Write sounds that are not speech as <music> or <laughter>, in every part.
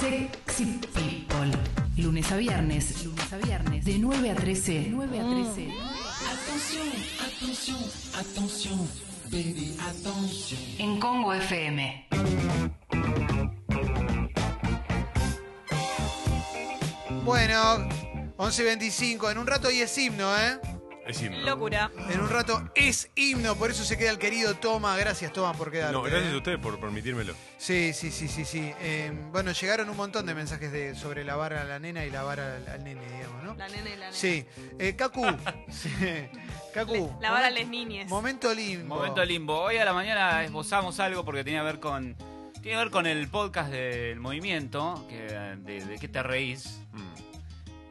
Sexy People. Lunes a viernes. Lunes a viernes. De 9 a 13. 9 a 13. Attention, attention, attention, baby, attention. En Congo FM. Bueno, 11.25. En un rato y es himno, ¿eh? Es himno. Locura. En un rato es himno. Por eso se queda el querido Toma. Gracias, Toma, por quedarte. No, gracias ¿eh? a ustedes por permitírmelo. Sí, sí, sí, sí, sí. Eh, bueno, llegaron un montón de mensajes de, sobre lavar a la nena y lavar al, al nene, digamos, ¿no? La nena y la nena. Sí. Eh, Cacu. <laughs> sí. Cacu. Lavar a las niñes. Momento limbo. Momento limbo. Hoy a la mañana esbozamos algo porque tenía que ver con tiene que ver con el podcast del movimiento, que, de, de qué te reís. Mm.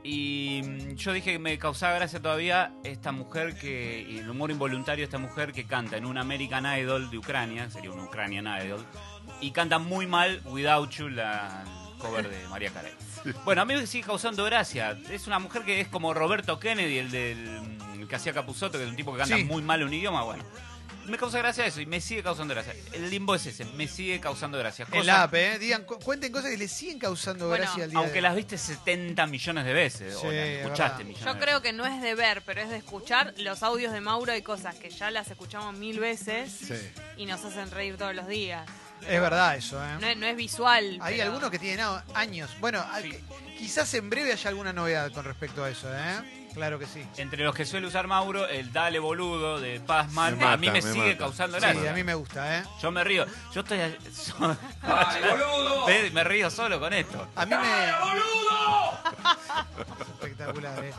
Y mm, yo dije que me causaba gracia todavía esta mujer que, y el humor involuntario de esta mujer que canta en un American Idol de Ucrania, sería un Ukrainian Idol, y canta muy mal Without You, la cover de María Carey. Bueno, a mí me sigue causando gracia. Es una mujer que es como Roberto Kennedy, el del el que hacía Capuzoto, que es un tipo que canta Sí. muy mal un idioma. Bueno, me causa gracia eso y me sigue causando gracia. El limbo es ese, me sigue causando gracia. Cosas- la app, ¿eh? Digan, cu- cuenten cosas que le siguen causando Bueno, gracia al día aunque de las viste 70 millones de veces, Sí, o las es escuchaste millones Yo de creo veces. que no es de ver, pero es de escuchar los audios de Mauro y cosas que ya las escuchamos mil veces Sí. y nos hacen reír todos los días. Es verdad eso, ¿eh? No es, no es visual. Hay pero- algunos que tienen a- años. Bueno, a- Sí. quizás en breve haya alguna novedad con respecto a eso, ¿eh? Claro que sí. Entre los que suele usar Mauro, el dale boludo de Pazman, Me a mí me, me sigue mata. causando Sí, gracia. a mí me gusta, ¿eh? Yo me río. Yo estoy. <laughs> so- <laughs> Ve, Me río solo con esto. A mí me. <laughs> Espectacular, ¿eh?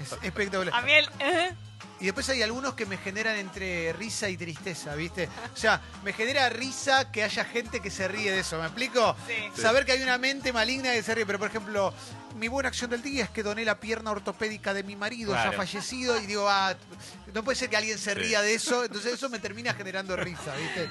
Es espectacular. A mí el... ¿eh? Y después hay algunos que me generan entre risa y tristeza, ¿viste? O sea, me genera risa que haya gente que se ríe de eso, ¿me explico? Sí. Saber que hay una mente maligna que se ríe, pero por ejemplo, mi buena acción del día es que doné la pierna ortopédica de mi marido ya fallecido y digo, ah, no puede ser que alguien se Sí. ría de eso, entonces eso me termina generando risa, ¿viste?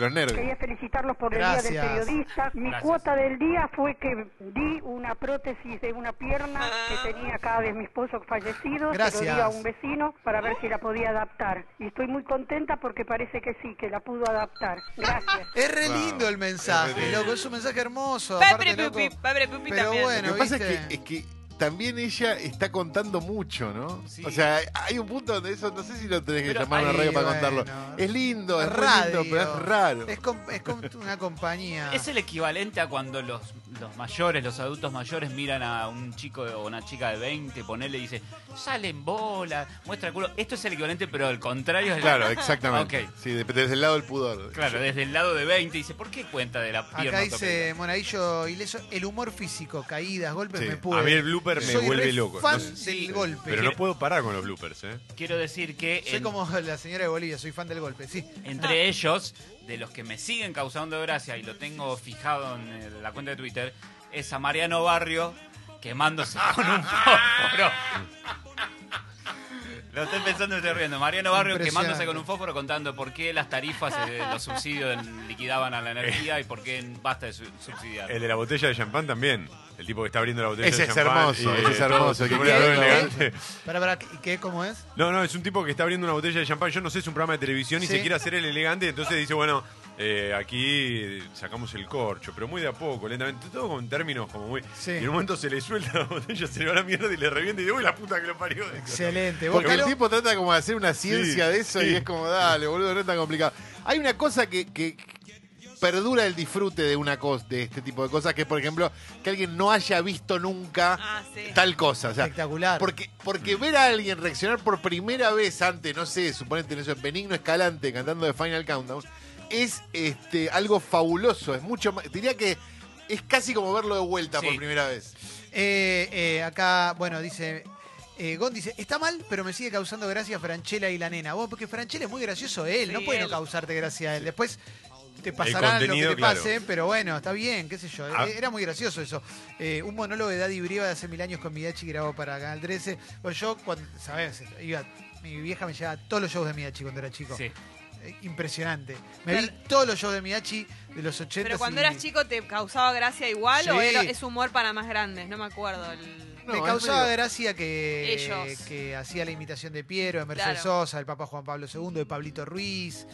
De los nervios. Quería felicitarlos por el Gracias. Día del Periodista. Mi Gracias. cuota del día fue que di una prótesis de una pierna que tenía acá de mi esposo fallecido. Se Gracias. lo di a un vecino para ver si la podía adaptar. Y estoy muy contenta porque parece que sí, que la pudo adaptar. Gracias. <laughs> Es re Wow. lindo el mensaje, Es loco, es un mensaje hermoso. Pepe aparte, loco. Pero también. bueno, Lo que pasa es ¿viste? que, es que también ella está contando mucho, ¿no? Sí. O sea, hay un punto donde eso, no sé si lo tenés que Pero llamar a una radio para bueno. contarlo. Es lindo, es Radio. lindo, pero es raro. Es, com- es como una compañía. Es el equivalente a cuando los, los mayores, los adultos mayores miran a un chico o una chica de 20, ponele y dice, sale en bola, muestra el culo. Esto es el equivalente, pero al contrario. es el- Claro, <laughs> exactamente. Sí, de- desde el lado del pudor. Claro, desde el lado de 20 dice, ¿por qué cuenta de la pierna? Acá dice? Monaguillo Ileso, el humor físico, caídas, golpes, Sí. me puede. A mí el blooper me Soy vuelve re loco. fan No sé- del golpe. Pero no puedo parar con los bloopers, ¿eh? Quiero decir que Soy en- como la señora de Bolivia, soy fan del golpe, sí. entre ellos, de los que me siguen causando gracia y lo tengo fijado en eh, la cuenta de Twitter, es a Mariano Barrio quemándose <laughs> con un fósforo. Lo estoy pensando y estoy riendo. Mariano Barrio Impresionante. quemándose con un fósforo contando por qué las tarifas, eh, los subsidios liquidaban a la energía y por qué basta de su- subsidiar. El de la botella de champán también. El tipo que está abriendo la botella Ese de es champán. hermoso, ese es hermoso, que. Para, para, ¿qué- ¿qué? ¿Cómo es? No, no, es un tipo que está abriendo una botella de champán. Yo no sé, es un programa de televisión y Sí. se quiere hacer el elegante. Entonces dice, bueno, eh, aquí sacamos el corcho, pero muy de a poco, lentamente. Todo con términos como muy. Sí. Y en un momento se le suelta la botella, se le va la mierda y le revienta y dice, uy, la puta que lo parió. Excelente. ¿Vos, Porque el Calo? tipo trata como de hacer una ciencia Sí, de eso sí. y es como, dale, boludo, no es tan complicado. Hay una cosa que, que perdura el disfrute de una cosa, de este tipo de cosas, que es, por ejemplo, que alguien no haya visto nunca Ah, sí. tal cosa. O sea, Espectacular. Porque, porque ver a alguien reaccionar por primera vez ante, no sé, suponete en eso, en Benigno Escalante cantando de Final Countdown, es este algo fabuloso. Es mucho más. Diría que es casi como verlo de vuelta Sí. por primera vez. Eh, eh, acá, bueno, dice. Eh, Gon dice, está mal, pero me sigue causando gracia Franchella y la nena. Vos, porque Franchella es muy gracioso él, no puede no causarte gracia él. Después te pasará lo que te claro. pase, pero bueno, está bien, qué sé yo. Ah. Eh, Era muy gracioso eso. Eh, un monólogo de Daddy Brieva de hace mil años con Midachi grabado para Canal 13. Bueno, yo, cuando, ¿sabes? Iba, mi vieja me llevaba a todos los shows de Midachi cuando era chico. Sí. Eh, impresionante. Me Pero- vi todos los shows de Midachi de los 80. Pero cuando y- eras chico, ¿te causaba gracia igual o era, es humor para más grandes? No me acuerdo. el- No, me causaba medio- gracia que, Ellos. que hacía la imitación de Piero, de Mercedes Claro. Sosa, del Papa Juan Pablo II, de Pablito Ruiz.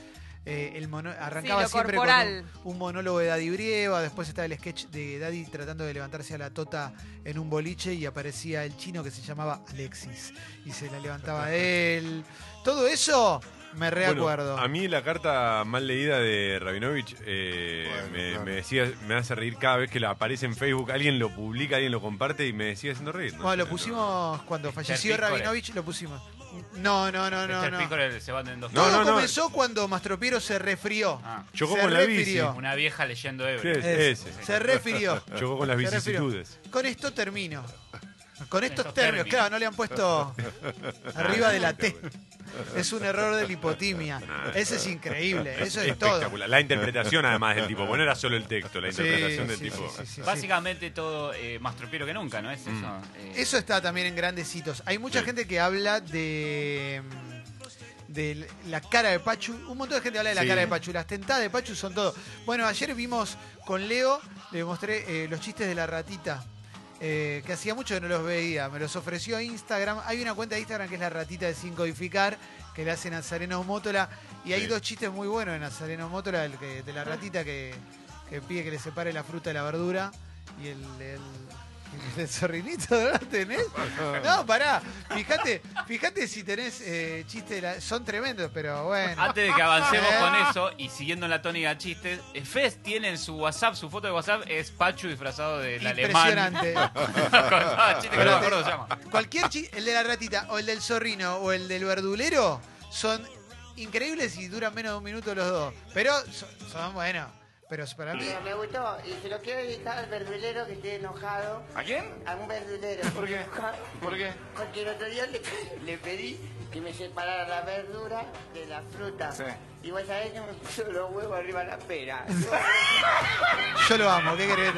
Eh, el mono- arrancaba siempre corporal. con un, un monólogo de Daddy Brieva, después estaba el sketch de Daddy tratando de levantarse a la tota en un boliche y aparecía el chino que se llamaba Alexis y se la levantaba <laughs> él. Todo eso me Bueno, reacuerdo. a mí la carta mal leída de Rabinovich eh, Bueno, me, claro. me decía, me hace reír cada vez que la aparece en Facebook. Alguien lo publica, alguien lo comparte y me sigue haciendo reír. ¿no? bueno, lo No, pusimos cuando falleció. Rabinovich, lo pusimos. No, no, no, no. No. Se van en dos. No, Todo no, no. comenzó cuando Mastropiero se refirió. Ah, Chocó se con la bici. refirió. una vieja leyendo Sí, ebrio. es-. Se refirió. Chocó con las refirió. vicisitudes. Con esto termino. Con estos Estos términos, términos. claro, no le han puesto <laughs> arriba de la T. Es un error de la hipotimia. Ese es increíble, eso es todo. Espectacular. La interpretación además del tipo. Bueno, no era solo el texto, la Sí, interpretación del sí, tipo. sí, sí, sí, sí. Básicamente todo eh, más tropiero que nunca, ¿no es eso? Eh, Eso está también en grandes hitos. Hay mucha Sí. gente que habla de de la cara de Pachu. Un montón de gente habla de la Sí. cara de Pachu. Las tentadas de Pachu son todo. Bueno, ayer vimos con Leo, le mostré eh, los chistes de la ratita. Eh, que hacía mucho que no los veía. Me los ofreció Instagram. Hay una cuenta de Instagram que es la ratita de Sin Codificar, que le hace Nazareno Mótola. Y hay Sí. dos chistes muy buenos de Nazareno Mótola, el que- de la ratita que, que pide que le separe la fruta de la verdura. Y el, el, <laughs> el zorrinito, ¿no lo tenés? No, pará. Fíjate, fíjate si tenés eh, chistes, de la- son tremendos, pero bueno. Antes de que avancemos Eh. con eso y siguiendo en la tónica de chistes, eh, Fez tiene en su WhatsApp, su foto de WhatsApp es Pachu disfrazado del alemán. Impresionante. <laughs> que no me acuerdo cómo se llama. Cualquier chiste, el de la ratita, o el del zorrino, o el del verdulero, son increíbles y duran menos de un minuto los dos. Pero son, son buenos. Pero para mí. Me gustó y se lo quiero dedicar al verdulero que esté enojado. ¿A quién? A un verdulero. ¿Por qué? ¿Por qué? Porque el otro día le, le pedí que me separara la verdura de la fruta. Sí. Y vos sabés que me puso los huevos arriba de la pera. <laughs> Yo lo amo, ¿qué querés?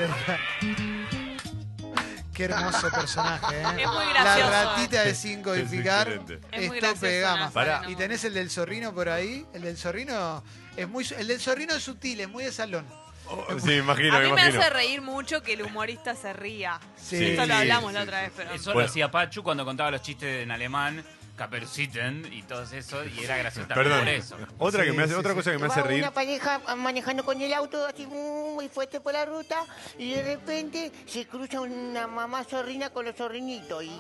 Qué hermoso personaje, ¿eh? Es muy gracioso. La ratita de sin codificar Es excelente. Es es tope de gama. Nazareno. Y tenés el del zorrino por ahí. El del zorrino es muy. El del zorrino es sutil, es muy de salón. Oh, sí, me imagino, A mí me imagino. hace reír mucho que el humorista se ría. Sí. Esto lo hablamos sí, la otra vez, pero... Eso Bueno. lo hacía Pachu cuando contaba los chistes en alemán, Caperuciten y todo eso, y era gracioso también Perdón. por eso. Otra, que me hace, sí, otra cosa que me Va hace reír. una pareja manejando con el auto así muy fuerte por la ruta y de repente se cruza una mamá zorrina con los zorrinitos y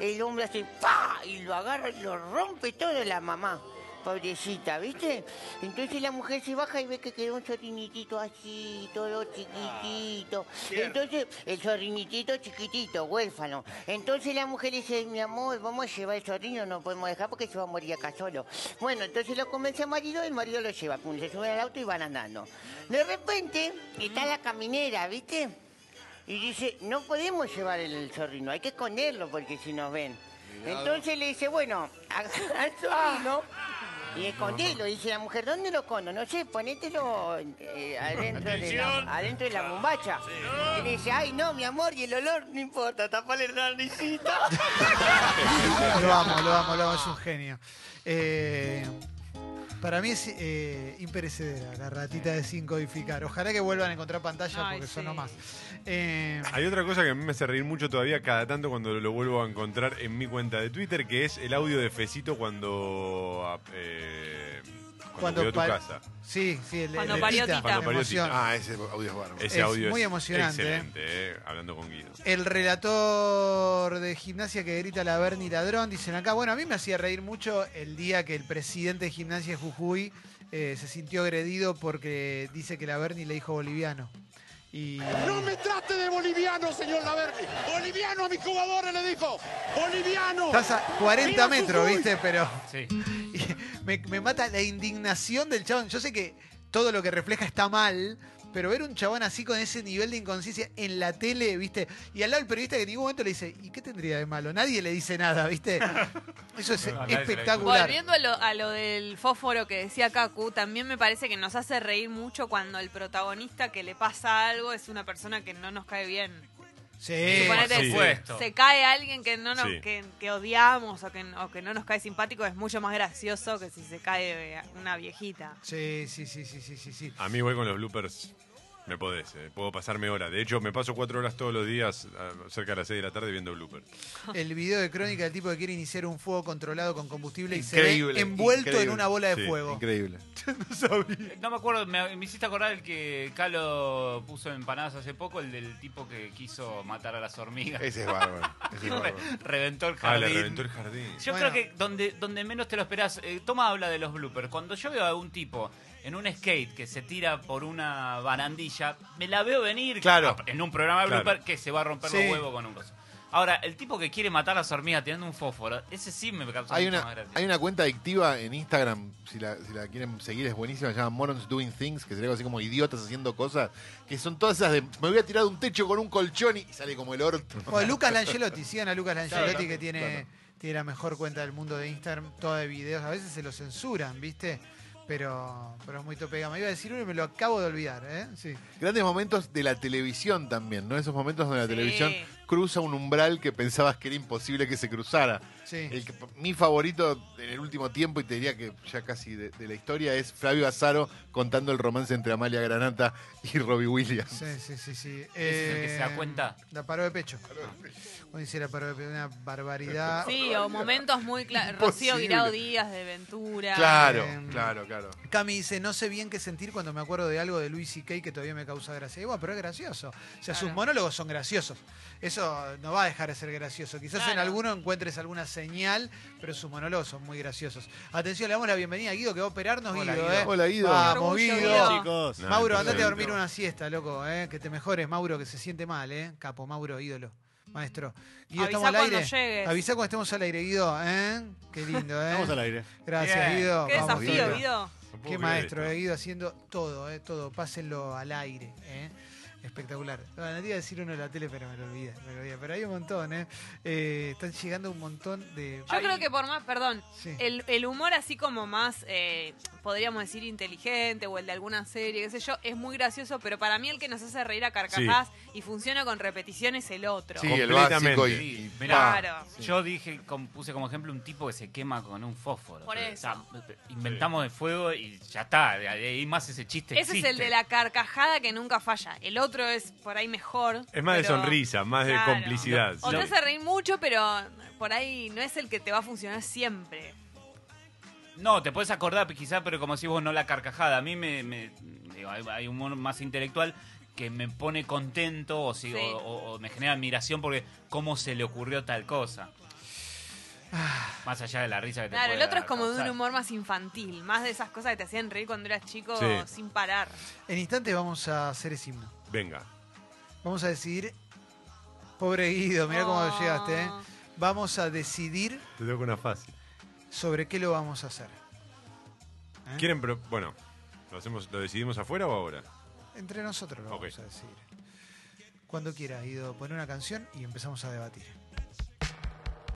el hombre hace ¡pa! y lo agarra y lo rompe todo la mamá. Pobrecita, ¿viste? Entonces la mujer se baja y ve que quedó un zorrinitito así, todo chiquitito. Entonces, el zorrinitito chiquitito, huérfano. Entonces la mujer dice, mi amor, vamos a llevar el zorrino, no podemos dejar porque se va a morir acá solo. Bueno, entonces lo convence al marido y el marido lo lleva. Pum, se suben al auto y van andando. De repente, está la caminera, ¿viste? Y dice, no podemos llevar el zorrino, hay que esconderlo porque si nos ven. Entonces le dice, bueno, <laughs> el zorrino y escondelo. Dice la mujer, ¿dónde lo escondo? No sé, ponételo eh, adentro, de la, adentro de la bombacha. Y le dice, ay, no, mi amor, y el olor, no importa, tapale la naricita. <laughs> Lo amo, lo amo, lo amo, es un genio. Eh, para mí es eh, imperecedera la ratita de sin codificar. Ojalá que vuelvan a encontrar pantalla Ay, porque son sí. nomás. Eh, Hay otra cosa que a mí me hace reír mucho todavía cada tanto cuando lo vuelvo a encontrar en mi cuenta de Twitter, que es el audio de Fecito cuando, eh, cuando, tu casa. Sí, sí, el, Cuando el parió Tita, Tita. Cuando parió emoción. Tita. Ah, ese audio es bárbaro. Ese Es audio muy es emocionante, excelente, eh, hablando con Guido. El relator de gimnasia que grita la Berni ladrón, dicen acá. Bueno, a mí me hacía reír mucho el día que el presidente de gimnasia de Jujuy eh, se sintió agredido porque dice que la Berni le dijo boliviano. Y No me trate de boliviano, señor Laverni. Boliviano a mis jugadores le dijo. Boliviano. estás a 40 ¡Viva metros, Jujuy! ¿viste? Pero Sí. <laughs> me, me mata la indignación del chabón. Yo sé que todo lo que refleja está mal, pero ver un chabón así con ese nivel de inconsciencia en la tele, ¿viste? Y al lado el periodista que en ningún momento le dice, ¿y qué tendría de malo? Nadie le dice nada, ¿viste? <laughs> Eso es No, espectacular. Volviendo a lo, a lo del fósforo que decía Kaku, también me parece que nos hace reír mucho cuando el protagonista que le pasa algo es una persona que no nos cae bien. Sí, Suponete, por se- supuesto. se cae alguien que no nos, Sí. que, que odiamos o que, o que no nos cae simpático, es mucho más gracioso que si se cae una viejita. sí, sí, sí, sí, sí, sí, sí. A mí igual con los bloopers Me podés, eh, puedo pasarme horas. De hecho, me paso cuatro horas todos los días, ah, cerca de las seis de la tarde, viendo bloopers. <laughs> El video de crónica del tipo que quiere iniciar un fuego controlado con combustible y se Increíble, ve envuelto en increíble. una bola de Sí, fuego. Increíble. <laughs> No me acuerdo, me, me hiciste acordar el que Calo puso en empanadas hace poco, el del tipo que quiso matar a las hormigas. Ese es bárbaro. Ese es <laughs> bárbaro. reventó el Ah, jardín. le reventó el jardín. Yo Bueno. creo que donde, donde menos te lo esperás, eh, Toma habla de los bloopers. Cuando yo veo a un tipo en un skate que se tira por una barandilla, me la veo venir Claro. en un programa de Claro. blooper que se va a romper Sí. los huevos con un coso. Ahora, el tipo que quiere matar a las hormigas tirando un fósforo, ese sí me causa Hay mucha una, más gracia. hay una cuenta adictiva en Instagram, si la, si la quieren seguir es buenísima, se llama Morons Doing Things, que sería algo así como idiotas haciendo cosas, que son todas esas de me voy a tirar de un techo con un colchón y sale como el orto. O Lucas Langelotti, sigan a Lucas Langelotti Claro, que tiene, claro. tiene la mejor cuenta del mundo de Instagram, toda de videos. A veces se lo censuran, ¿viste? Pero, pero es muy tope gama. Iba a decir uno y me lo acabo de olvidar, ¿eh? Sí. Grandes momentos de la televisión también, ¿no? Esos momentos donde la Sí. televisión cruza un umbral que pensabas que era imposible que se cruzara. Sí. El que- mi favorito en el último tiempo, y te diría que ya casi de, de la historia, es Flavio Azaro contando el romance entre Amalia Granata y Robbie Williams. Sí, sí, sí, sí. ¿Ese es el que se da Eh, cuenta? La paró de pecho. Cuando dice la paró de pecho, una barbaridad. <laughs> Sí, o momentos muy claros. Rocío. Guirao Díaz de Ventura. Claro, Eh, claro, claro. Cami dice, no sé bien qué sentir cuando me acuerdo de algo de Luis C.K. que todavía me causa gracia. Y bueno, pero es gracioso. O sea, sus monólogos son graciosos. Eso no va a dejar de ser gracioso. Quizás en alguno encuentres alguna señal, pero sus monólogos son muy graciosos. Atención, le damos la bienvenida a Guido, que va a operarnos, Hola, Guido. Guido. ¿eh? Hola, Guido. Vamos, Guido. Guido. Chicos. No, Mauro, andate a dormir no. una siesta, loco, ¿eh? que te mejores, Mauro, que se siente mal, ¿eh? Capo, Mauro, ídolo, maestro. Guido, Avisá ¿estamos al cuando aire? llegues. Avisá cuando estemos al aire, Guido, ¿eh? Qué lindo, ¿eh? Vamos al aire. Gracias, Bien. Guido. Qué Vamos, desafío, Guido. Guido. No puedo Qué maestro, eh, Guido, haciendo todo, eh, todo. Pásenlo al aire, eh. Espectacular. No, no te iba a decir uno de la tele, pero me lo olvidé, me lo olvidé. Pero hay un montón, ¿eh? Eh, están llegando un montón de... Yo creo que por más, perdón, Sí. el, el humor así como más, eh, podríamos decir, inteligente o el de alguna serie, qué sé yo, es muy gracioso, pero para mí el que nos hace reír a carcajadas y funciona con repetición es el otro. Sí, el Completamente. básico y, Sí, y mirá, Claro. Yo dije, puse como ejemplo un tipo que se quema con un fósforo. Por O sea, eso. inventamos el fuego y ya está. De ahí más ese chiste Ese es el de la carcajada que nunca falla. El otro es por ahí mejor. Es más de sonrisa, más de complicidad. O te hace reír mucho, pero por ahí no es el que te va a funcionar siempre. No, te puedes acordar quizá, pero como si vos no la carcajada. A mí me, me- digo, hay, hay humor más intelectual que me pone contento o, si- Sí. o- o- o me genera admiración porque cómo se le ocurrió tal cosa. Más allá de la risa que te Claro, el otro es como de un humor más infantil, más de esas cosas que te hacían reír cuando eras chico Sí. sin parar. En instantes vamos a hacer ese himno. Venga. Vamos a decidir... Pobre Guido, mira cómo Oh. llegaste, ¿eh? Vamos a decidir Te toco una fácil. sobre qué lo vamos a hacer. ¿Eh? ¿Quieren, pro- bueno, ¿lo, hacemos, ¿lo decidimos afuera o ahora? Entre nosotros lo Ok. vamos a decidir. Cuando quieras, Guido, pon una canción y empezamos a debatir.